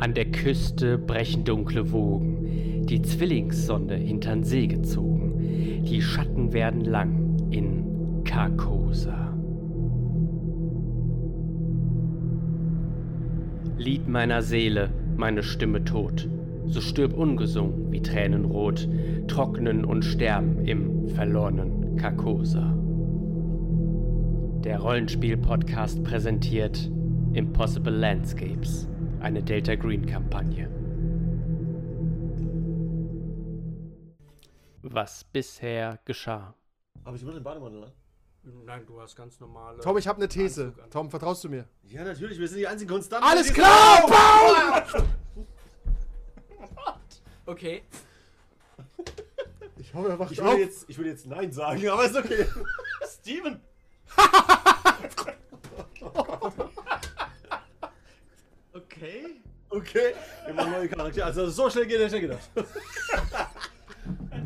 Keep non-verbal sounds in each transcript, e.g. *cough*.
An der Küste brechen dunkle Wogen, die Zwillingssonne hintern See gezogen. Die Schatten werden lang in Carcosa. Lied meiner Seele, meine Stimme tot. So stirb ungesungen wie Tränen rot, trocknen und sterben im verlorenen Carcosa. Der Rollenspiel-Podcast präsentiert Impossible Landscapes, eine Delta Green-Kampagne. Was bisher geschah. Aber ich will den Bademantel an. Nein, du hast ganz normale. Tom, ich habe eine These. Tom, vertraust du mir? Ja, natürlich, wir sind die einzigen Konstanten. Alles die- klar, *laughs* Baum! Okay. Ich hoffe, er wacht Ich auf. würde jetzt, ich würde jetzt Nein sagen, aber ist okay. *laughs* Steven! *laughs* Okay. Machen neue Charaktere. Also so schnell geht der schnell gedacht. *laughs*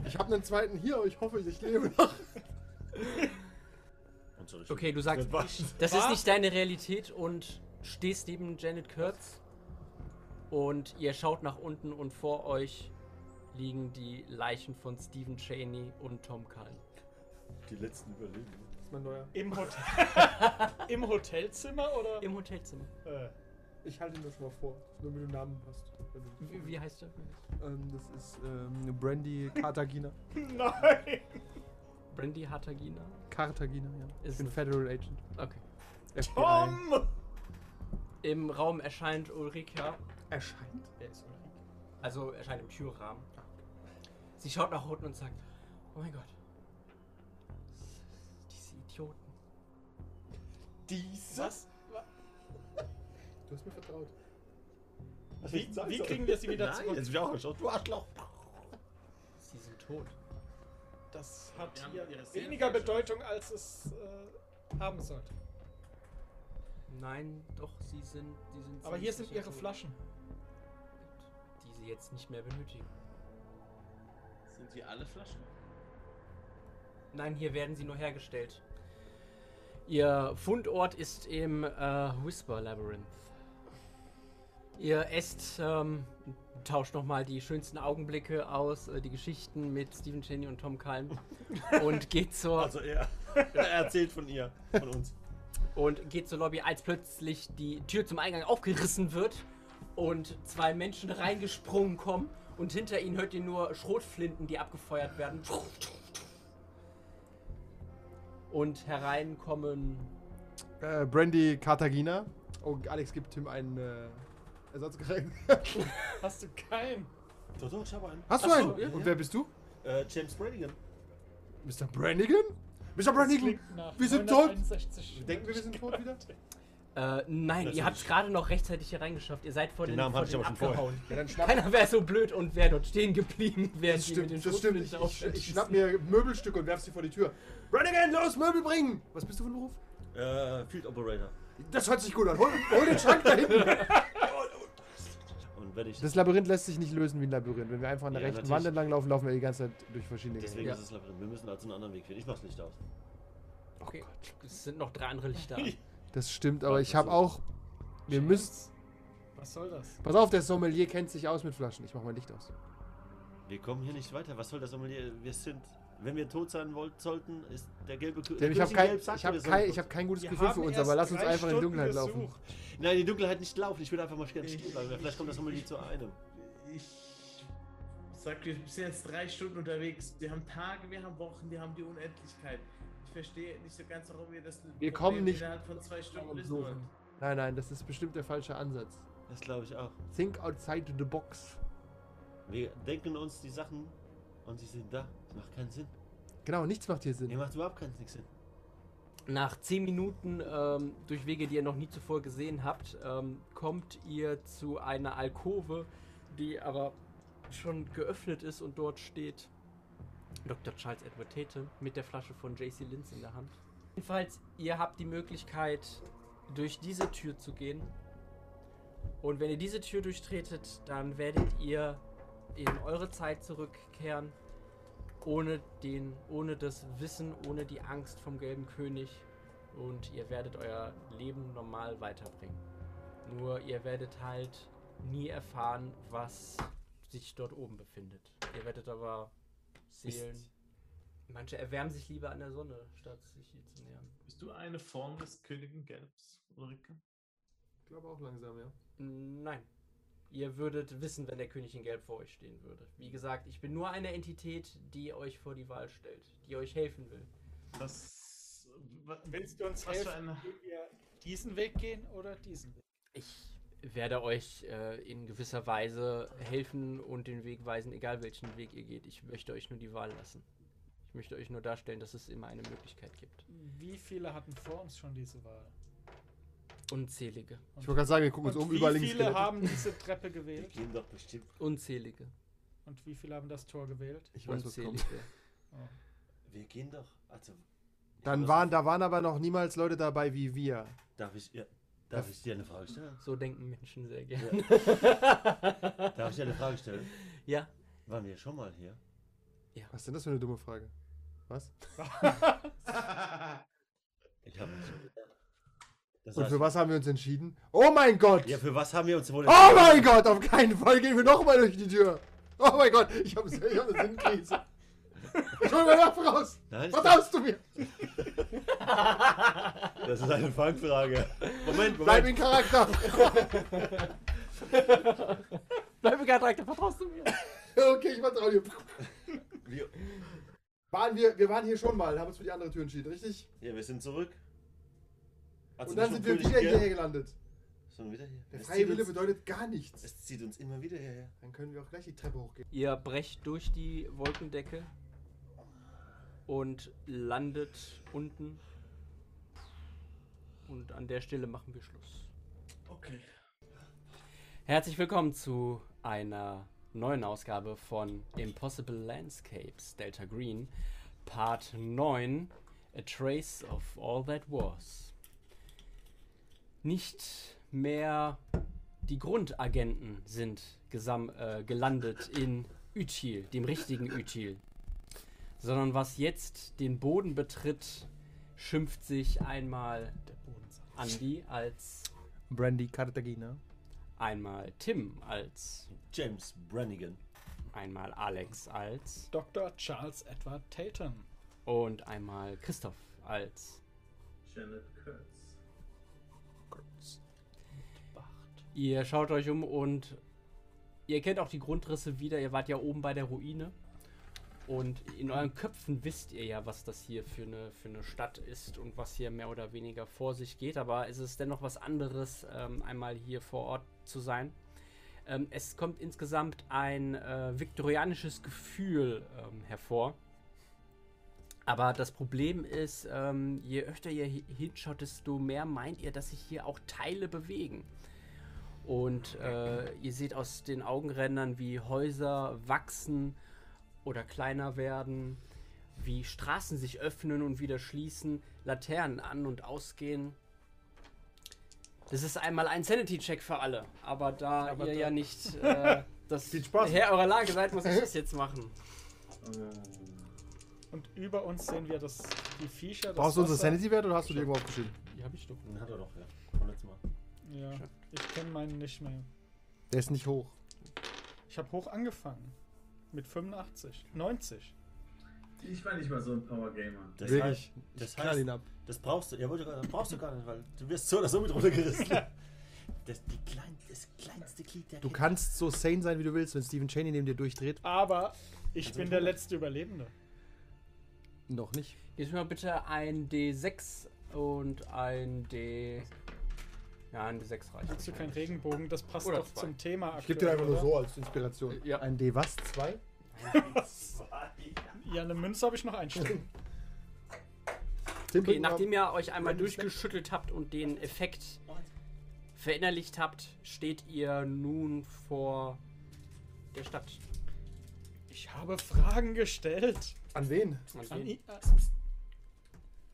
Ich habe einen zweiten hier, aber ich hoffe, ich lebe noch. Okay, du sagst, Was? das ist nicht deine Realität und stehst neben Janet Kurtz und ihr schaut nach unten und vor euch liegen die Leichen von Stephen Cheney und Tom Cullen. Die letzten überleben. Das ist mein neuer. Im, Hotel *laughs* Im Hotelzimmer oder? Im Hotelzimmer. Äh, Ich halte ihn das mal vor, nur mit dem Namen passt. Wie, wie heißt der? Ähm, das ist ähm, Brandy Cartagena. *laughs* nein. Brandy Hattagina? Cartagena, ja. Ist Ich bin Federal Agent. Okay. FBI. Tom! Im Raum erscheint Ulrika. Erscheint? Wer ist Ulrika? Also erscheint im Türrahmen. Sie schaut nach unten und sagt, oh mein Gott. Diese Idioten. Dies. Was? Du hast mir vertraut. Wie, wie kriegen wir sie wieder Nein, zurück? jetzt bin ich auch geschaut. Du Arschloch. Sie sind tot. Das hat hier weniger. Bedeutung, als es äh, haben sollte. Nein, doch, sie sind. Die sind Aber hier sind ihre tot. Flaschen. Die sie jetzt nicht mehr benötigen. Sind die alle Flaschen? Nein, hier werden sie nur hergestellt. Ihr Fundort ist im äh, Whisper Labyrinth. Ihr esst, ähm, tauscht nochmal die schönsten Augenblicke aus, äh, die Geschichten mit Stephen Cheney und Tom Cullen *laughs* und geht zur Also er. er erzählt von ihr. Von uns. und geht zur Lobby, als plötzlich die Tür zum Eingang aufgerissen wird und zwei Menschen reingesprungen kommen und hinter ihnen hört ihr nur Schrotflinten, die abgefeuert werden. Und hereinkommen. Äh, Brandy Cartagena. Oh, Alex gibt Tim einen äh, Ersatzgerät. *laughs* Hast du keinen? Doch, doch, ich habe einen. Hast du Ach so, einen? ja. Und wer bist du? Äh, James Brannigan. Mr. Brannigan? Mr. Brannigan? Klingt nach Wir sind tot. 961 Denken wir, wir sind tot wieder? Äh, nein, Das ihr habt es gerade noch rechtzeitig hier reingeschafft. Ihr seid vor Den den, Namen vor hatte ich den aber schon vorher. abgehauen. Ja, dann schnapp, Keiner wäre so blöd und wäre dort stehen geblieben, während das ihr mit stimmt, den das stimmt. Ich, ich, ich schnapp mir Möbelstücke und werf sie vor die Tür. Brannigan, los, Möbel bringen! Was bist du für ein Beruf? Äh, Field Operator. Das hört sich gut an. Hol, hol den Schrank da hinten. *laughs* Wenn ich. Das Labyrinth lässt sich nicht lösen wie ein Labyrinth. Wenn wir einfach an der Ja, rechten natürlich. Wand entlang laufen, laufen wir die ganze Zeit durch verschiedene deswegen Gänge. Ist es Labyrinth. Wir müssen also einen anderen Weg finden. Ich mach's Licht aus. Okay, es sind noch drei andere Lichter. *laughs* Das stimmt, aber ich habe auch... Wir müssen... Was soll das? Pass auf, der Sommelier kennt sich aus mit Flaschen. Ich mach mein Licht aus. Wir kommen hier nicht weiter. Was soll das Sommelier? Wir sind. Wenn wir tot sein wollt, sollten, ist der gelbe Kü- Denn ich habe kein, ich hab kein, ich hab kein gutes Wir Gefühl für uns, aber lass uns einfach in die Stunden Dunkelheit laufen. gesucht. Nein, in die Dunkelheit nicht laufen. Ich würde einfach mal gerne stehen bleiben. Vielleicht kommt das Sommelier zu einem. Ich sag, wir sind jetzt drei Stunden unterwegs. Wir haben Tage, wir haben Wochen, wir haben die Unendlichkeit. Ich verstehe nicht so ganz, warum wir das Wir kommen nicht- innerhalb von zwei Stunden lösen wollen. Nein, nein, das ist bestimmt der falsche Ansatz. Das glaube ich auch. Think outside the box. Wir denken uns die Sachen und sie sind da. Das macht keinen Sinn. Genau, nichts macht hier Nee, Sinn. macht überhaupt keinen Sinn. Nach zehn Minuten ähm, durch Wege, die ihr noch nie zuvor gesehen habt, ähm, kommt ihr zu einer Alkove, die aber schon geöffnet ist und dort steht Dr. Charles Edward Tate mit der Flasche von JC Linz in der Hand. Jedenfalls, ihr habt die Möglichkeit, durch diese Tür zu gehen. Und wenn ihr diese Tür durchtretet, dann werdet ihr in eure Zeit zurückkehren, ohne den, ohne das Wissen, ohne die Angst vom gelben König. Und ihr werdet euer Leben normal weiterbringen. Nur ihr werdet halt nie erfahren, was sich dort oben befindet. Ihr werdet aber Seelen. Manche erwärmen sich lieber an der Sonne, statt sich hier zu nähern. Bist du eine Form des Königen Gelbs, Ulrike? Ich glaube auch langsam, ja. Nein. Ihr würdet wissen, wenn der König in Gelb vor euch stehen würde. Wie gesagt, ich bin nur eine Entität, die euch vor die Wahl stellt, die euch helfen will. Was. wa- Willst du uns Was für helfen, eine. wir diesen Weg gehen oder diesen Weg? Ich werde euch äh, in gewisser Weise helfen und den Weg weisen, egal welchen Weg ihr geht. Ich möchte euch nur die Wahl lassen. Ich möchte euch nur darstellen, dass es immer eine Möglichkeit gibt. Wie viele hatten vor uns schon diese Wahl? Unzählige. Ich wollte gerade sagen, wir gucken uns Und um, wie überall links viele Skelette. haben diese Treppe Wir gewählt? gehen doch bestimmt. Unzählige. Und wie viele haben das Tor gewählt? Ich weiß, was Unzählige. kommt. Oh. Wir gehen doch. Also. Dann waren, da waren aber noch niemals Leute dabei wie wir. Darf ich, ja, darf ich dir eine Frage stellen? So denken Menschen sehr gerne. *laughs* Darf ich dir eine Frage stellen? Ja. Waren wir schon mal hier? Was ist denn das für eine dumme Frage? Was? *laughs* Ich habe mich schon gedacht. Das Und für was haben wir uns entschieden? Oh mein Gott! Ja, für was haben wir uns wohl Oh mein Gott, auf keinen Fall gehen wir nochmal durch die Tür. Oh mein Gott, ich habe ich hab eine Sinnkrise. Ich hol meine Waffe raus. Nein, Was hast du mir? *laughs* das ist eine Fangfrage. Moment, Bleib Moment. in Charakter. *laughs* Bleib mir gerade vertraust du mir? Okay, ich vertraue dir. Wir, Waren wir, wir waren hier schon mal, haben uns für die andere Tür entschieden, richtig? ja, wir sind zurück. Hat's Und dann sind wir wieder hierher gelandet. Schon wieder hier. Der Es freie Wille uns- bedeutet gar nichts. Es zieht uns immer wieder hierher. Dann können wir auch gleich die Treppe hochgehen. Ihr brecht durch die Wolkendecke und landet unten. Und an der Stelle machen wir Schluss. Okay. Herzlich willkommen zu einer neuen Ausgabe von Impossible Landscapes Delta Green, Part 9, A Trace of All That Was. Nicht mehr die Grundagenten sind gesam äh, gelandet in Util, dem richtigen Util, sondern was jetzt den Boden betritt, schimpft sich einmal. Andy als Brandy Cartagena. einmal Tim als James Brannigan. einmal Alex als Dr. Charles Edward Tatum. und einmal Christoph als Janet Kurtz. Bacht. Ihr schaut euch um und ihr kennt auch die Grundrisse wieder. Ihr wart ja oben bei der Ruine. Und in euren Köpfen wisst ihr ja, was das hier für eine, für eine Stadt ist und was hier mehr oder weniger vor sich geht. Aber es ist dennoch was anderes, ähm, einmal hier vor Ort zu sein. Ähm, es kommt insgesamt ein äh, viktorianisches Gefühl ähm, hervor. Aber das Problem ist, ähm, je öfter ihr hi- hinschaut, desto mehr meint ihr, dass sich hier auch Teile bewegen. Und äh, ihr seht aus den Augenrändern, wie Häuser wachsen oder kleiner werden, wie Straßen sich öffnen und wieder schließen, Laternen an und ausgehen. Das ist einmal ein Sanity-Check für alle, aber da Aber ihr da- ja nicht äh, *laughs* das. Herr eurer Lage seid, muss ich das jetzt machen. Und über uns sehen wir das, die Viecher. das Brauchst du unsere. Sanity-Wert oder hast du die irgendwo aufgeschrieben? Die habe ich doch. Den hat er doch, ja. Von letztem Mal. Ja, ich kenne meinen nicht mehr. Der ist nicht hoch. Ich habe hoch angefangen. Mit 85. 90. Ich war nicht mal so ein Power Gamer. Das Wirklich. heißt, das ich heißt- ihn ab. das brauchst du, ja, wollte gerade- brauchst du gar nicht, weil du wirst so oder so mit runtergerissen. Das, die klein, das kleinste Glied der Du Kette. kannst so sane sein, wie du willst, wenn Stephen Cheney neben dir durchdreht. Aber ich Also bin der letzte Überlebende. Noch nicht. Gib mir mal bitte ein D6 und ein D. Ja, ein D6 reicht. Willst du keinen Regenbogen? Das passt Oder doch zwei. zum Thema Ich gebe dir einfach nur oder? so als Inspiration. Ja. Ein D was? Zwei? *laughs* Ja, eine Münze habe ich noch einstellen. Okay, nachdem ihr euch einmal durchgeschüttelt habt und den Effekt verinnerlicht habt, steht ihr nun vor der Stadt. Ich habe Fragen gestellt. An wen? An An wen?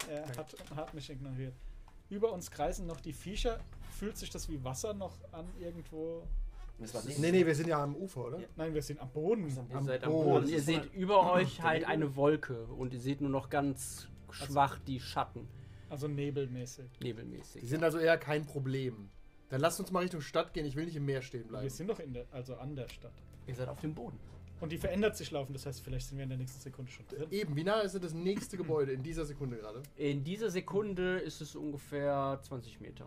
Er hat, hat mich ignoriert. Über uns kreisen noch die Viecher. Fühlt sich das wie Wasser noch an irgendwo? Nee, nee, wir sind ja am Ufer, oder? Ja. Nein, wir sind am Boden. Ihr Am seid am Boden. Boden. Das Ihr seht über euch halt eine Wolke und ihr seht nur noch ganz schwach die Schatten, Also nebelmäßig. Die nebelmäßig. sind also eher kein Problem. Dann lasst uns mal Richtung Stadt gehen. Ich will nicht im Meer stehen Wir bleiben. sind doch in der, also an der Stadt. Ihr seid auf dem Boden. Und die verändert sich laufend, das heißt, vielleicht sind wir in der nächsten Sekunde schon drin. Eben, wie nah ist denn das nächste Gebäude in dieser Sekunde gerade? In dieser Sekunde ist es ungefähr 20 Meter.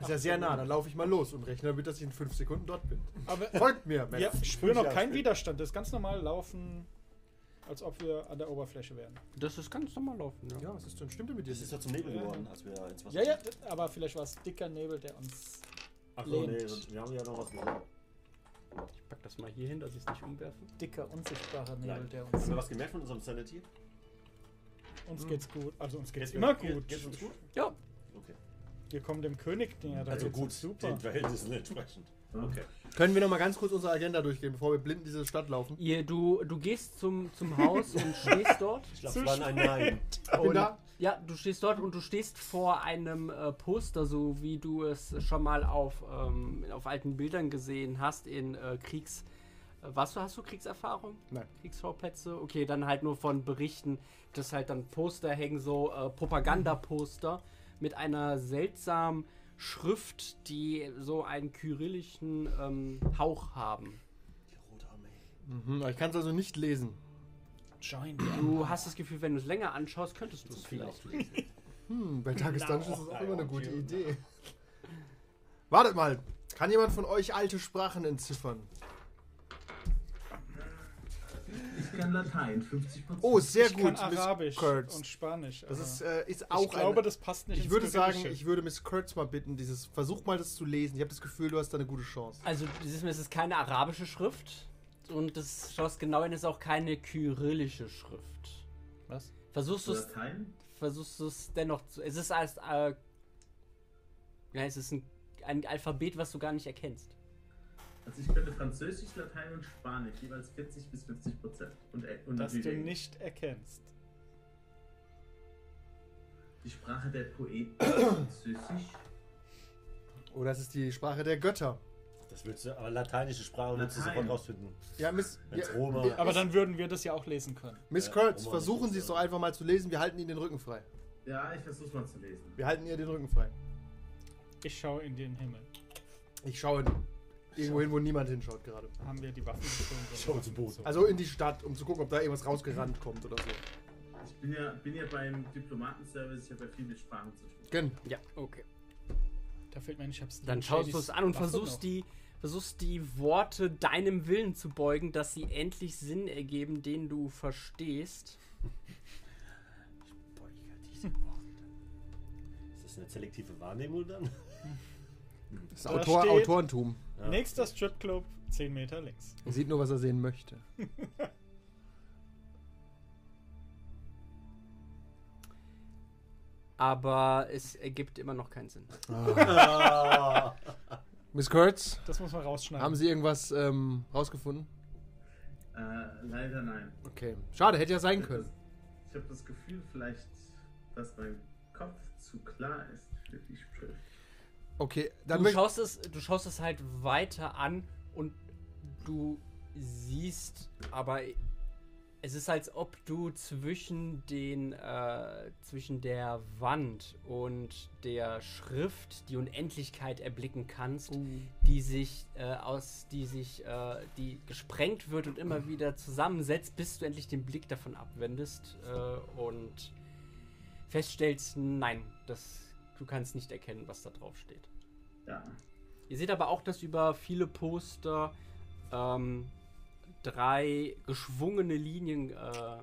Ist ja sehr nah. Dann laufe ich mal los und rechne damit, dass ich in fünf Sekunden dort bin. Aber Folgt mir, wir Männer. spüren noch Ja, keinen Widerstand. Das ist ganz normal laufen, als ob wir an der Oberfläche wären. Das ist ganz normal laufen, ja. Ja, was ist denn? Stimmt denn mit dir? Das ist ja zum Nebel Ja, geworden, ja. als wir ins Wasser Ja, ja, aber vielleicht war es dicker Nebel, der uns. Ach so, nee, wir haben ja noch was gesehen. Ich pack das mal hier hin, dass ich es nicht umwerfe. Dicker, unsichtbarer Nebel, Nein. der Hast uns. du was gemerkt von unserem Sanity? Uns geht's gut. Also uns geht's Geht's immer uns- geht- gut. geht's uns gut? Ja, Okay. Wir kommen dem König näher. da Also geht's gut, uns super. den Verhältnissen entsprechend. Okay. Können wir noch mal ganz kurz unsere Agenda durchgehen, bevor wir blind in diese Stadt laufen? ihr, du, du gehst zum, zum Haus und stehst dort. Ich glaube, es war ein Nein. Ich bin Und- da. Ja, du stehst dort und du stehst vor einem äh, Poster, so wie du es schon mal auf, ähm, auf alten Bildern gesehen hast in äh, Kriegs. Äh, was hast du Kriegserfahrung? Nein. Kriegsschauplätze? Okay, dann halt nur von Berichten, dass halt dann Poster hängen, so äh, Propagandaposter mit einer seltsamen Schrift, die so einen kyrillischen ähm, Hauch haben. Die Rote Armee. Mhm, ich kann es also nicht lesen. Join Du hast das Gefühl, wenn du es länger anschaust, könntest du es vielleicht. Hm, bei Genau. Dungeons ist das auch immer eine gute. Idee. Wartet mal. Kann jemand von euch alte Sprachen entziffern? Ich kann Latein, 50% Oh, sehr ich gut, kann Miss Arabisch Kurtz. und Spanisch. Das aber ist, äh, ist auch ich glaube, eine, das passt nicht Ich ins würde sagen, ich würde Miss Kurtz mal bitten, dieses, versuch mal das zu lesen. Ich habe das Gefühl, du hast da eine gute Chance. Also, dieses es ist keine arabische Schrift und das schaust genau hin, ist auch keine kyrillische Schrift. Was? Versuchst du es versuchst du es dennoch zu. Es ist als äh, ja, es ist ein, ein Alphabet, was du gar nicht erkennst. Also ich könnte Französisch, Latein und Spanisch, jeweils 40 bis 50 Prozent. Und, äh, und Das du nicht erkennst. Die Sprache der Poeten, *coughs* Französisch. Oder es ist die Sprache der Götter. Das willst du, aber lateinische Sprache willst du Latein. sofort rausfinden. Ja, Miss, ja, Roma- Aber dann würden wir das ja auch lesen können. Miss Ja, Kurtz, Roma versuchen Sie es so. doch einfach mal zu lesen. Wir halten Ihnen den Rücken frei. Ja, ich versuch's mal zu lesen. Wir halten ihr den Rücken frei. Ich schaue in den Himmel. Ich schaue irgendwo hin, wo niemand hinschaut gerade. Haben wir die Waffen gezogen? Schau zu Boden. Also in die Stadt, um zu gucken, ob da irgendwas rausgerannt kommt oder so. Ich bin ja, bin ja beim Diplomatenservice, ich habe ja viel mit Sprachen zu tun. Gönn. Ja, okay. Da fällt mir ein, ich hab's Dann schaust du es an und versuchst die, versuchst die Worte deinem Willen zu beugen, dass sie endlich Sinn ergeben, den du verstehst. Ich beuge diese Worte. Ist das eine selektive Wahrnehmung dann? Das ist Da Autor, steht- Autorentum. Ja. Nächster Stripclub, 10 Meter links. Er sieht nur, was er sehen möchte. *laughs* Aber es ergibt immer noch keinen Sinn. Ah. *laughs* Miss Kurtz, Das muss man rausschneiden. haben Sie irgendwas ähm, rausgefunden? Äh, leider nein. Okay. Schade, hätte ja sein können. Ich habe das Gefühl vielleicht, dass mein Kopf zu klar ist für die Schrift. Okay, dann Du schaust, es, du schaust es halt weiter an und du siehst, aber es ist, als ob du zwischen den äh, zwischen der Wand und der Schrift die Unendlichkeit erblicken kannst, die sich äh, aus, die sich, äh, die gesprengt wird und immer wieder zusammensetzt, bis du endlich den Blick davon abwendest äh, und feststellst, nein, das, du kannst nicht erkennen, was da drauf steht. Ja. Ihr seht aber auch, dass über viele Poster ähm, drei geschwungene Linien äh,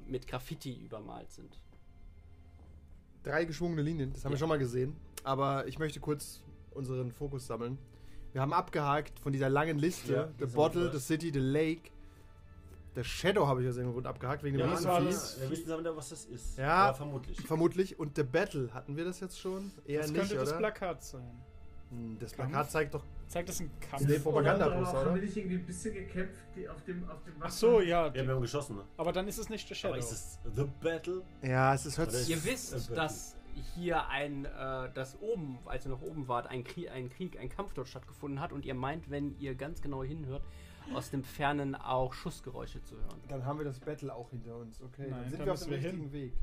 mit Graffiti übermalt sind. drei geschwungene Linien, das haben wir Ja. schon mal gesehen. Aber ich möchte kurz unseren Fokus sammeln. Wir haben abgehakt von dieser langen Liste: Ja, The Bottle, wir The City, The Lake. The Shadow habe ich aus irgendeinem Grund abgehakt, wegen dem Ja, das Riesenvieh. wir wissen aber, was das ist. Ja. vermutlich. Vermutlich. Und The Battle, hatten wir das jetzt schon? Eher das nicht, könnte das oder? Plakat sein. Hm, das Kampf? Plakat zeigt doch. Zeigt das ein Kampf? Nee, Propagandaposter, Haben oder? wir nicht irgendwie ein bisschen gekämpft die auf dem, auf dem Ach so, ja. Ja, wir haben geschossen, ne? Aber dann ist es nicht der Shadow. Aber ist es The Battle? Ja, es ist hört sich- Ihr wisst, dass hier ein, äh, dass oben, als ihr noch oben wart, ein Krieg, ein Krieg, ein Kampf dort stattgefunden hat und ihr meint, wenn ihr ganz genau hinhört, aus dem Fernen auch Schussgeräusche zu hören. Dann haben wir das Battle auch hinter uns. Okay, Nein, dann sind da wir auf dem wir richtigen Weg.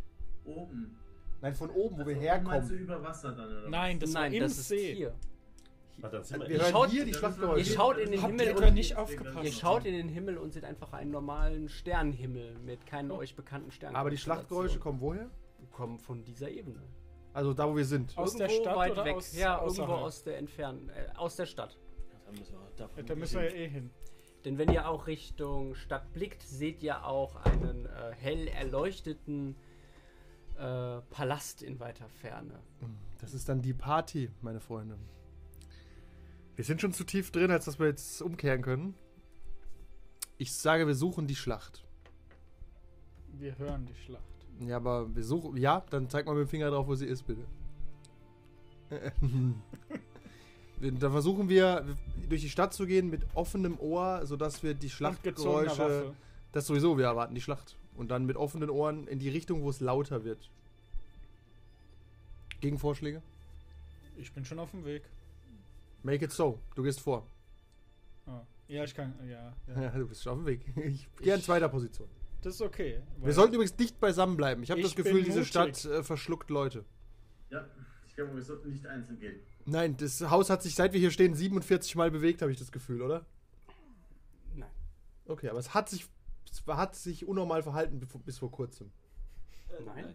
Oben. Nein, von oben, wo wir Also, Meinst du herkommen. über Wasser dann, oder? Nein, das Nein, das ist See. hier. Dann sind wir Wir hören schaut- hier die Ihr Schlachtgeräusche. schaut in den Habt Himmel ihr und da nicht aufgepasst? ihr schaut in den Himmel und seht einfach einen normalen Sternenhimmel mit keinen euch bekannten Sternen. Aber die Schlachtgeräusche kommen woher? kommen von dieser Ebene. Also da, wo wir sind. Aus der Irgendwo Stadt weit oder weg. aus- ja, irgendwo aus der Entfernung, äh, aus der Stadt. Dann müssen wir, da Ja, da müssen wir ja eh hin. Denn wenn ihr auch Richtung Stadt blickt, seht ihr auch einen äh, hell erleuchteten äh, Palast in weiter Ferne. Das ist dann die Party, meine Freunde. Wir sind schon zu tief drin, als dass wir jetzt umkehren können. Ich sage, wir suchen die Schlacht. Wir hören die Schlacht. Ja, aber wir suchen. Ja, dann zeig mal mit dem Finger drauf, wo sie ist, bitte. *laughs* Dann versuchen wir durch die Stadt zu gehen mit offenem Ohr, sodass wir die Schlachtgeräusche. Das sowieso, wir erwarten die Schlacht. Und dann mit offenen Ohren in die Richtung, wo es lauter wird. Gegenvorschläge? Ich bin schon auf dem Weg. Make it so. Du gehst vor. Ah. Ja, ich kann. Ja, ja. Ja, *laughs* du bist schon auf dem Weg. *laughs* Ich gehe in zweiter Position. Das ist okay. Wir sollten übrigens dicht beisammen bleiben. Ich habe das Gefühl, diese mutig. Stadt äh, verschluckt Leute. Ja, ich glaube, wir sollten nicht einzeln gehen. Nein, das Haus hat sich, seit wir hier stehen, 47 Mal bewegt, habe ich das Gefühl, oder? Nein. Okay, aber es hat sich, es hat sich unnormal verhalten bis, vor kurzem. Nein.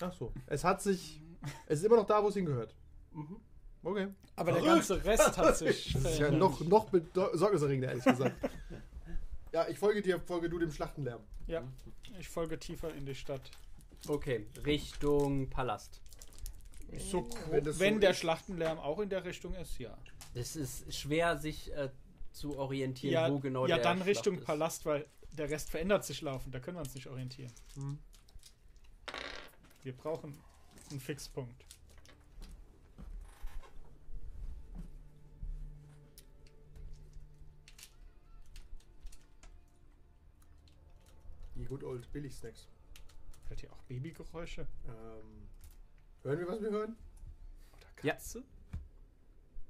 Ach so. Es hat sich, es ist immer noch da, wo es hingehört. Mhm. Okay. Aber der ganze Rest hat sich. *laughs* Das ist ja noch, noch besorgniserregender, ehrlich gesagt. *laughs* ja, ich folge dir, folge du dem Schlachtenlärm. Ja, ich folge tiefer in die Stadt. Okay, Richtung Palast. So, Wenn das wenn so der ist. Schlachtenlärm auch in der Richtung ist, ja. Es ist schwer, sich äh, zu orientieren, Ja, wo genau ja der dann Schlacht Richtung ist. Palast, weil der Rest verändert sich laufend. Da können wir uns nicht orientieren. Mhm. Wir brauchen einen Fixpunkt. Good old Billig Snacks. Hört ihr auch Babygeräusche? Ähm, hören wir, was wir hören? Oder Ja. Katze?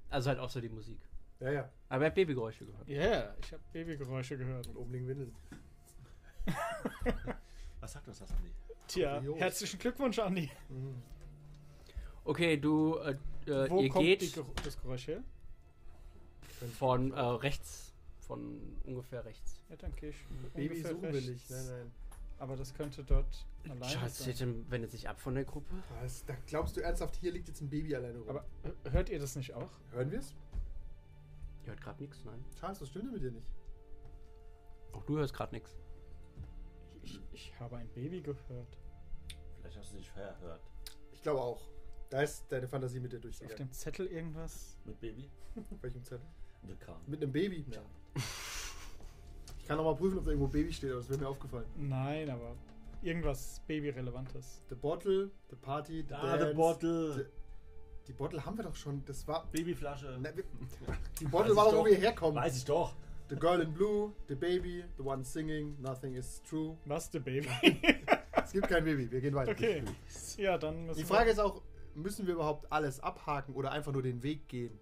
Also halt auch so die Musik. Ja, ja. Aber er hat Babygeräusche gehört. Ja, ich habe Babygeräusche gehört. Und oben liegen Windeln. *laughs* Was sagt uns das, Andi? Tja, Kurios. herzlichen Glückwunsch, Andi. Mhm. Okay, du, äh, äh, Wo ihr kommt geht die Ger das Geräusch her? von äh, rechts. Von ungefähr rechts. Ja, dann gehe ich Baby ungefähr suchen wir rechts. nicht. Nein, nein. Aber das könnte dort alleine Charles sein. Tatum wendet sich ab von der Gruppe. Was? Da glaubst du ernsthaft, hier liegt jetzt ein Baby alleine rum? Aber hört ihr das nicht auch? hören wir es? Ihr hört gerade nichts, nein. Charles, was stimmt denn mit dir nicht? Auch du hörst gerade nichts. Ich, ich habe ein Baby gehört. Vielleicht hast du dich verhört. Ich glaube auch. Da ist deine Fantasie mit dir Ist auf dem Zettel irgendwas? Mit Baby? Auf welchem Zettel? The Car. Mit einem Baby? Ja. *laughs* Ich kann noch mal prüfen, ob da irgendwo Baby steht, aber das wäre mir aufgefallen. Nein, aber irgendwas Baby-Relevantes. The Bottle, The Party, The Ah, Dance. The Bottle. The- Die Bottle haben wir doch schon. Das war. Babyflasche. Na, wir- *laughs* die Bottle Weiß war ich doch, wo wir herkommen. Weiß ich doch. The Girl in Blue, The Baby, The One Singing, Nothing is True. Was, the Baby? *laughs* Es gibt kein Baby, wir gehen weiter. okay. Ja, dann müssen Die Frage ist auch, müssen wir überhaupt alles abhaken oder einfach nur den Weg gehen?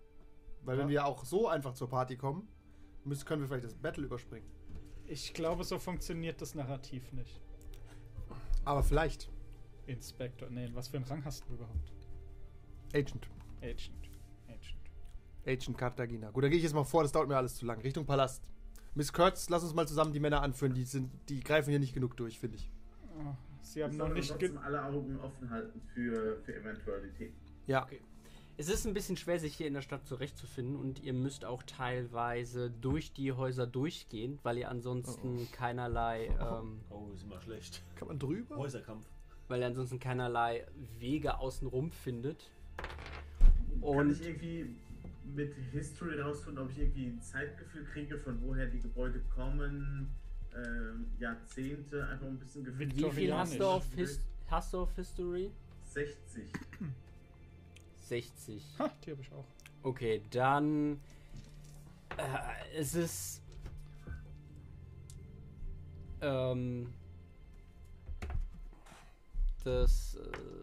Weil wenn Ja. wir auch so einfach zur Party kommen, müssen, können wir vielleicht das Battle überspringen. Ich glaube, so funktioniert das Narrativ nicht. Aber vielleicht. Inspector. Nee, was für einen Rang hast du überhaupt? Agent. Agent. Agent. Agent Cartagena. Gut, dann gehe ich jetzt mal vor, das dauert mir alles zu lang. Richtung Palast. Miss Kurtz, lass uns mal zusammen die Männer anführen. Die, sind, die greifen hier nicht genug durch, finde ich. Oh, Sie Wir haben noch nicht ge trotzdem alle Augen offen halten für, für Eventualitäten. Ja. Okay. Es ist ein bisschen schwer, sich hier in der Stadt zurechtzufinden und ihr müsst auch teilweise durch die Häuser durchgehen, weil ihr ansonsten keinerlei, *laughs* ähm, Oh, ist immer schlecht. Kann man drüber? Häuserkampf. weil ihr ansonsten keinerlei Wege außenrum findet. Kann Und ich irgendwie mit History rausfinden, ob ich irgendwie ein Zeitgefühl kriege, von woher die Gebäude kommen, ähm, Jahrzehnte, einfach ein bisschen Gefühl. wie viel hast du, auf. His hast du auf History? 60. 60. Ha, die habe ich auch. Okay, dann. Äh, es ist. Ähm. Das. Äh,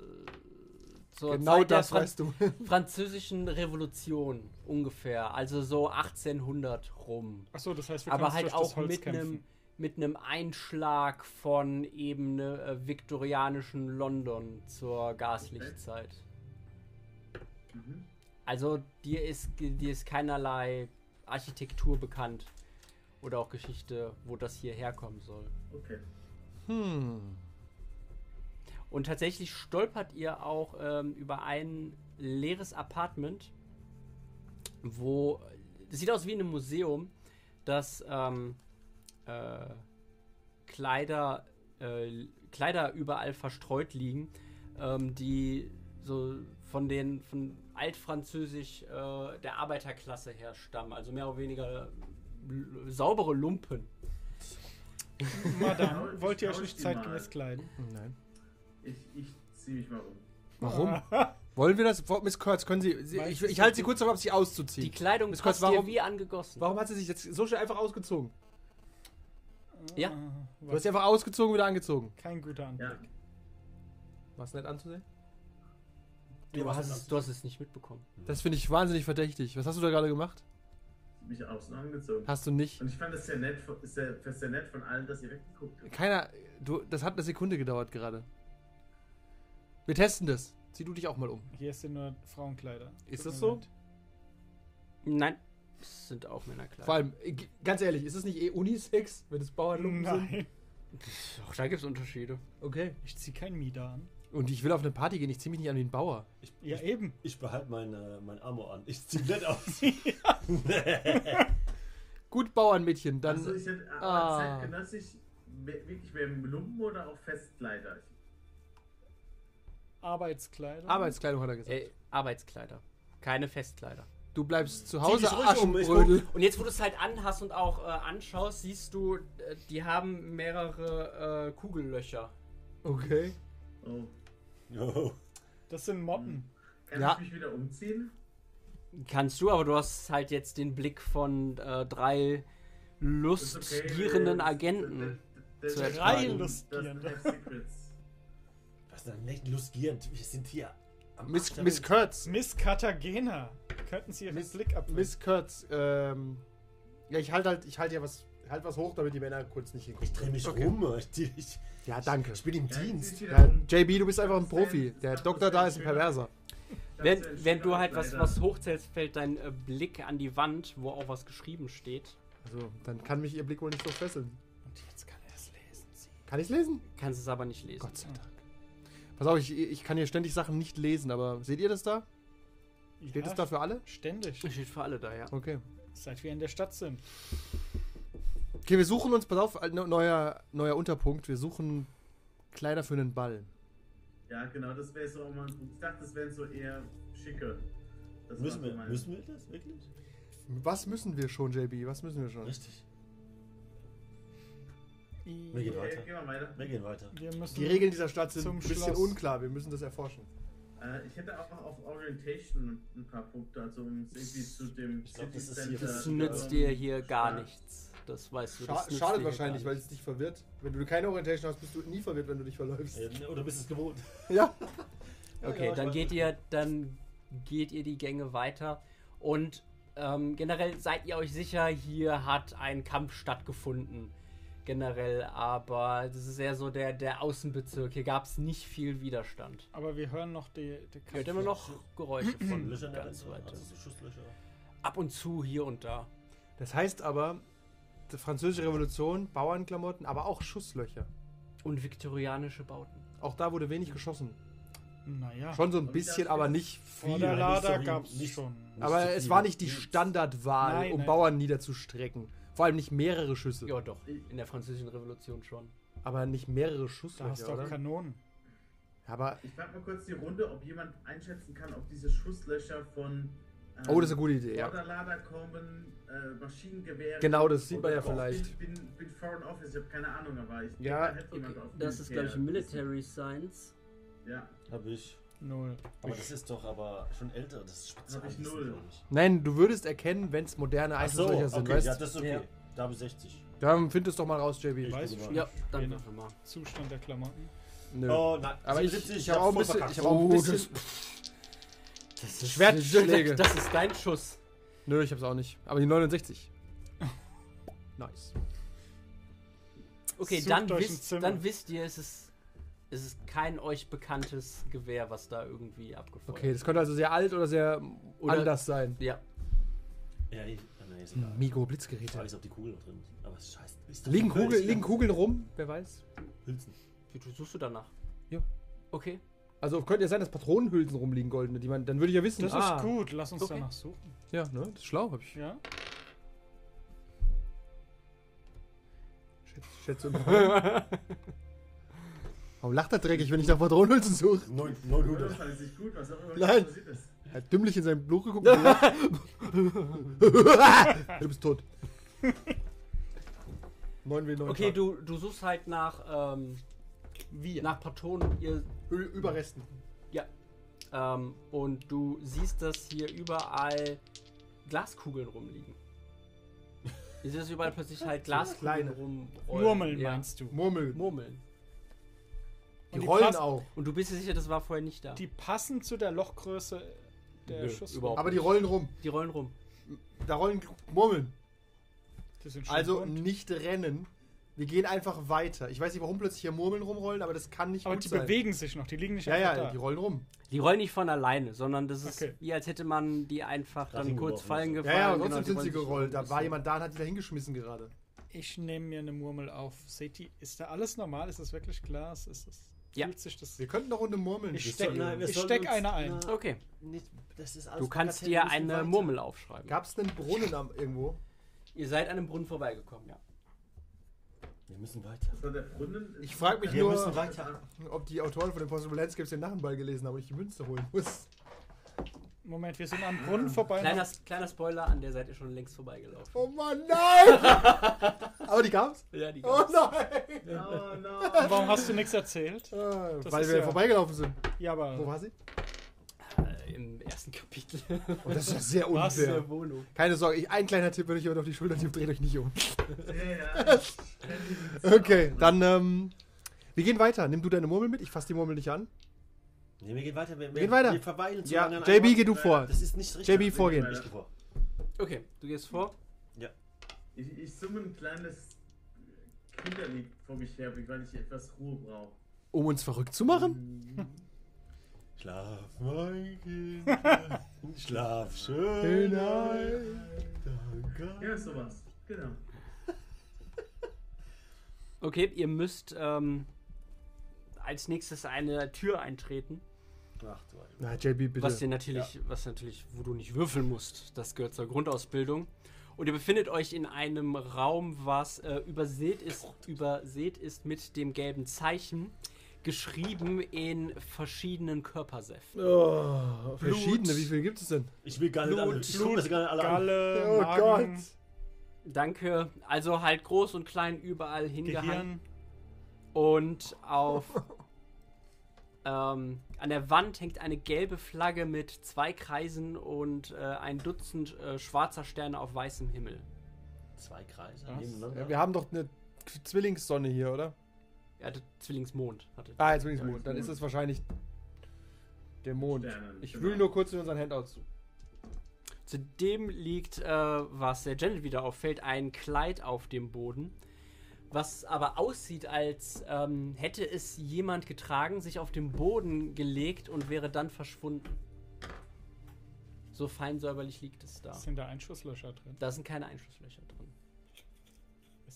zur Genau Zeit der das Fran weißt du. *laughs* französischen Revolution ungefähr. Also so 1800 rum. Achso, das heißt, wir Aber halt durch das auch Holz mit einem mit einem Einschlag von eben ne, äh, viktorianischen London zur Gaslichtzeit. Mhm. Also dir ist, dir ist keinerlei Architektur bekannt oder auch Geschichte, wo das hier herkommen soll. Okay. Hm. Und tatsächlich stolpert ihr auch ähm, über ein leeres Apartment, wo das sieht aus wie in einem Museum, das ähm, äh, Kleider, äh, Kleider überall verstreut liegen, ähm, die so von den von altfranzösisch äh, der Arbeiterklasse her stammen, also mehr oder weniger l- saubere Lumpen. Madame, wollt ihr euch nicht die zeitgemäß mal. kleiden? Nein. Ich, ich ziehe mich mal um. Warum? Wollen wir das? Miss Kurtz, können Sie. Sie ich ich halte Sie kurz darauf, Sie Die auszuziehen. Kleidung Miss passt Kurz, warum- dir wie angegossen. Warum hat sie sich jetzt so schnell einfach ausgezogen? Ja. Ah, Du hast sie einfach ausgezogen, wieder angezogen. Kein guter Anblick. Ja. War es nett anzusehen? Du hast, es, du hast es nicht mitbekommen. Das finde ich wahnsinnig verdächtig. Was hast du da gerade gemacht? Mich außen angezogen. Hast du nicht. Und ich fand es sehr nett, von- sehr, sehr nett von allen, dass ihr weggeguckt habt. Keiner. Du, das hat eine Sekunde gedauert gerade. Wir testen das. Zieh du dich auch mal um. Hier sind nur Frauenkleider. Ist das so? Nein, es sind auch Männerkleider. Vor allem, äh, ganz ehrlich, ist es nicht eh Unisex, wenn es Bauernlumpen sind? Nein, Auch da gibt es Unterschiede. Okay. ich zieh kein Mieder an. Und ich will auf eine Party gehen, ich zieh mich nicht an wie ein Bauer. Ich, Ja, ich, eben. ich behalte mein, äh, mein Amor an. Ich zieh nett aus. *laughs* *laughs* Gut, Bauernmädchen, dann. also ich hätte aber ah. zeitgenössisch we- wirklich mehr im Lumpen oder auch Festkleider? Arbeitskleider. Arbeitskleidung hat er gesagt. Äh, Arbeitskleider. Keine Festkleider. Du bleibst zu Zieh Hause, dich ruhig um, ich Aschenbrödel. Und jetzt, wo du es halt anhast und auch äh, anschaust, siehst du, äh, die haben mehrere äh, Kugellöcher. Okay. Oh. Jo. Das sind Motten. Kann Ja. ich mich wieder umziehen? Kannst du, aber du hast halt jetzt den Blick von äh, drei lustgierenden Agenten. zu Das. Drei Das Lustgierende. das have Secrets. Was denn nicht lustgierend? Wir sind hier am Miss, Miss. Kurtz. Miss Cartagena. Könnten Sie Ihren Miss- Blick abwenden? Miss Kurtz, ähm. Ja, ich halte halt, ich halte ja was, halt was hoch, damit die Männer kurz nicht hingucken. Ich drehe mich Okay. rum. Ich, ich, Ja, danke. ich bin im Ja, Dienst. Ja. JB, du bist einfach ein Profi. Der Doktor da ist ein Perverser. Wenn, Das wenn du halt was, was hochzählst, fällt dein äh, Blick an die Wand, wo auch was geschrieben steht. Also, dann kann mich ihr Blick wohl nicht so fesseln. Und jetzt kann er es lesen. Sie. Kann ich lesen? Kannst es aber nicht lesen. Gott sei Dank. Pass auf, ich, ich kann hier ständig Sachen nicht lesen, aber seht ihr das da? Steht Ja, das da für alle? Ständig. Steht für alle da, ja. Okay. Seit wir in der Stadt sind. Okay, wir suchen uns, pass auf, neuer, neuer Unterpunkt. Wir suchen Kleider für einen Ball. Ja, genau, das wäre so auch mal ein Punkt. Ich dachte, das wären so eher schicke. Das Müssen wir, mein- müssen wir das wirklich? Was müssen wir schon, JB? Was müssen wir schon? Richtig. Wir gehen Okay, weiter. gehen wir weiter. Wir gehen weiter. Wir müssen Die Regeln dieser Stadt sind ein bisschen Schloss. unklar. Wir müssen das erforschen. Äh, ich hätte auch noch auf Orientation ein paar Punkte, also um es irgendwie zu dem Ich glaub, das City ist hier- Center, Das nützt dir hier gar nichts. Das weißt du. Scha Das schadet wahrscheinlich, weil es dich verwirrt. Wenn du keine Orientation hast, bist du nie verwirrt, wenn du dich verläufst. Äh, Oder bist du es gewohnt? *laughs* Ja. Okay, Ja, ich dann geht ihr, dann geht ihr die Gänge weiter und ähm, generell seid ihr euch sicher, hier hat ein Kampf stattgefunden. Generell, aber das ist eher so der, der Außenbezirk. Hier gab es nicht viel Widerstand. Aber wir hören noch die, die Ihr hört immer noch Geräusche von Löcher in der ganz Wand, weit. also. Ab und zu hier und da. Das heißt aber, die französische Revolution, Bauernklamotten, aber auch Schusslöcher. Und viktorianische Bauten. Auch da wurde wenig geschossen. Naja, Schon so ein bisschen, aber nicht vor viel. der nicht Lader gab es nicht- schon. Aber so es war nicht die. Standardwahl, Nein, um nein. Bauern niederzustrecken. Vor allem nicht mehrere Schüsse. Ja, doch. In der französischen Revolution schon. Aber nicht mehrere Da hast Schusslöcher, du auch oder? Kanonen. Aber, Ich frage mal kurz die Runde, ob jemand einschätzen kann, ob diese Schusslöcher von ähm, oh, das ist eine gute Idee, ja. Vorderlader kommen, äh, Maschinengewehre. Genau, das sieht man ja vielleicht. Ich bin, bin, Foreign Office, ich habe keine Ahnung, aber ich denke, Ja, da hätte jemand auf Das ist, glaube ich, Military Science. Ja, Hab ich. Null. Aber das ist doch aber schon älter. Das ist Spezial. Hab ich null. Nein, du würdest erkennen, wenn es moderne Ach so, Einschusslöcher sind, okay, weißt ja, das ist okay. Ja. Da habe ich 60. Dann find es doch mal raus, JB. Ich Weiß ich mal. Ja, dann mal. Zustand der Klamotten. Nö. Oh, nein. Aber ich, 77, ich habe auch ein bisschen, ich hab auch ein Oh, bisschen das- Das ist Schwertschläge. Das ist dein Schuss. Nö, ich hab's auch nicht. Aber die 69. *laughs* Nice. Okay, Sucht dann wisst, dann wisst ihr, es ist, Es ist kein euch bekanntes Gewehr, was da irgendwie abgefeuert Okay, das könnte also sehr alt oder sehr Oder- anders sein. Ja. Ja, ich, ah, nee, ist egal. Migo Ich Blitzgeräte. weiß, ob die Kugel noch drin ist. Aber es ist scheiße. Ist Liegen, Kugel, liegen Kugeln rum? Wer weiß? Hülsen. Wie du- suchst du danach? Ja. Okay. Also könnte ja sein, dass Patronenhülsen rumliegen, goldene. Die man, dann würde ich ja wissen. Das ah, ist gut, lass uns Okay. danach suchen. Ja, ne? Das ist schlau, hab ich. Ja? Schätze, schätze immer. Warum lacht er dreckig, wenn ich nach Patronenhülsen suche? Neun- Das 900. fand ich nicht gut, was auch immer Nein. passiert ist. Er hat dümmlich in sein Blut geguckt. *laughs* du bist tot. 9W9. Okay, du, du suchst halt nach, ähm, Wir. nach Patronen. Ihr, Überresten. ähm, und du siehst, dass hier überall Glaskugeln rumliegen. Ihr seht, dass überall plötzlich halt *laughs* Glaskugeln Kleine. rumrollen. Murmeln ja. meinst du? Murmel. Murmeln. Die die rollen passen- auch. Und du bist dir sicher, das war vorher nicht da. Die passen zu der Lochgröße der Nö, Schuss. überhaupt Aber die rollen rum. Die rollen rum. Da rollen Murmeln. Die sind schon Also bunt. nicht rennen. Wir gehen einfach weiter. Ich weiß nicht, warum plötzlich hier Murmeln rumrollen, aber das kann nicht Aber gut die sein. bewegen sich noch, die liegen nicht Ja, einfach ja, da. die rollen rum. Die rollen nicht von alleine, sondern das ist Okay. wie als hätte man die einfach dann kurz fallen also. Ja, gefallen. ja, aber genau, trotzdem die sind sie gerollt. Da war jemand da und hat die da hingeschmissen gerade. Ich nehme mir eine Murmel auf. Seht ihr, ist da alles normal? Ist das wirklich Glas? Ist es, Ja. Das... Wir könnten eine Runde murmeln. Ich Wir steck- ich eine ein. na, Okay, Nicht, das ist alles du kannst dir eine weiter. Murmel aufschreiben. Gab es einen Brunnen am, irgendwo? Ihr seid an einem Brunnen vorbeigekommen, ja. Wir müssen weiter. Das war der Brunnen. Ich frag mich Wir nur- müssen weiter. Ob die Autoren von den Possible Landscapes den Nachenball gelesen haben und ich die Münze holen muss. Moment, wir sind am Brunnen vorbei. Kleiner, kleiner Spoiler, an der seid ihr schon längst vorbeigelaufen. Oh Mann, nein! *laughs* Aber die gab's? Ja, die Oh gab's. nein! Oh no. Und warum hast du nichts erzählt? Das weil wir ja- vorbeigelaufen sind. Ja, Wo aber war sie? Ersten Kapitel. Oh, das ist ja sehr Was? unfair. Keine Sorge, ich, ein kleiner Tipp, wenn ich jemand auf die Schulter tippe, dreht euch nicht um. Ja, *laughs* ja. Okay, dann, ähm, wir gehen weiter. Nimm du deine Murmel mit, ich fasse die Murmel nicht an. Nee, wir gehen weiter. Wir, Wir gehen weiter. Wir verweilen zu Ja, lange an JB, geh du vor. Das ist nicht richtig. JB, vorgehen. Ich vor. Okay, du gehst vor. Ich, ich summe ein kleines Kinderlied vor mich her, weil ich etwas Ruhe brauche. Um uns verrückt zu machen? Schlaf, mein Kind. Schlaf schön. Ein. Danke. Ja, sowas. Genau. Okay, ihr müsst ähm, als nächstes eine Tür eintreten. Ach du Alter. Na, JB, bitte. Was dir natürlich, was natürlich, wo du nicht würfeln musst. Das gehört zur Grundausbildung. Und ihr befindet euch in einem Raum, was äh, übersät ist, übersät ist mit dem gelben Zeichen, geschrieben in verschiedenen Körpersäften. Oh, verschiedene, wie viele gibt es denn? Ich will gar nicht alle. Blut, Ich guck mir das gar nicht alle an. Galle, Oh Magen, Gott. Danke. Also halt groß und klein überall hingehangen. Gehirn. Und auf *laughs* ähm, an der Wand hängt eine gelbe Flagge mit zwei Kreisen und äh, ein Dutzend äh, schwarzer Sterne auf weißem Himmel. Zwei Kreise. Ja, wir haben doch eine Zwillingssonne hier, oder? Er hatte Zwillingsmond. Hatte. Ah, Zwillingsmond. Dann ist es wahrscheinlich der Mond. Ich genau. wühle nur kurz in unseren Handouts. Zudem liegt, äh, was der Janet wieder auffällt, ein Kleid auf dem Boden, was aber aussieht, als ähm, hätte es jemand getragen, sich auf den Boden gelegt und wäre dann verschwunden. So fein säuberlich liegt es da. Sind da Einschusslöcher drin? Da sind keine Einschusslöcher drin.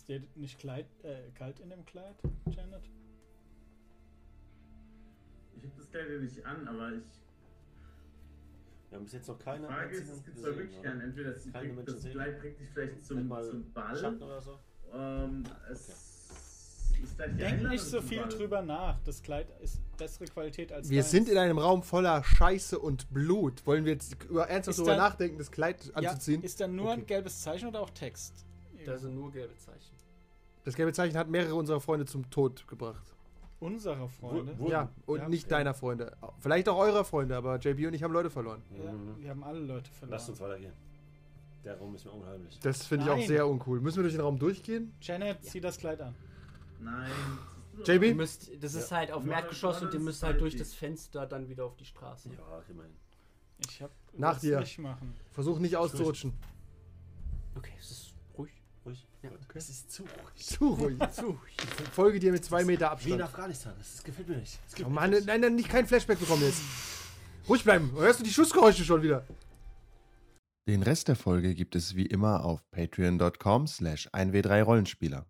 Ist dir nicht Kleid, äh, kalt in dem Kleid, Janet? Ich habe das Kleid ja nicht an, aber ich Wir haben bis jetzt noch keine frage ist, es gibt zwei gesehen, Möglichkeiten. oder? Entweder das, Keine bringt, das. Kleid bringt dich vielleicht zum, mal zum Schatten Ball. oder so. Ähm, es ist vielleicht die Denk nicht so viel Ball. drüber nach. Das Kleid ist bessere Qualität als Wir deins. sind in einem Raum voller Scheiße und Blut. Wollen wir jetzt über, ernsthaft Ist darüber da- nachdenken, das Kleid ja, anzuziehen? Ist da nur Okay. ein gelbes Zeichen oder auch Text? Da sind nur gelbe Zeichen. Das gelbe Zeichen hat mehrere unserer Freunde zum Tod gebracht. Unserer Freunde. Wo- Ja, und Ja, nicht okay. deiner Freunde. Vielleicht auch eurer Freunde, aber JB und ich haben Leute verloren. Ja, Mhm. wir haben alle Leute verloren. Lasst uns weitergehen. Der Raum ist mir unheimlich. Das finde ich auch sehr uncool. Müssen wir durch den Raum durchgehen? Janet, zieh das Kleid an. Nein. JB? Ihr müsst, das ist halt auf dem Ja, Erdgeschoss und ihr müsst halt durch das Fenster dann wieder auf die Straße. Ja, immerhin. Ich hab Nach dir. nicht machen. Versuch nicht auszurutschen. Okay, es ist ruhig. Ja, okay. Es ist zu ruhig. Zu ruhig. *laughs* Zu ruhig. Ich folge dir mit zwei Meter Wie in Abstand. Afghanistan. Das gefällt mir nicht. Das Oh Mann, nicht. nein, nein, nicht kein Flashback bekommen jetzt. Ruhig bleiben. Hörst du die Schussgeräusche schon wieder? Den Rest der Folge gibt es wie immer auf patreon.com slash 1w3rollenspieler.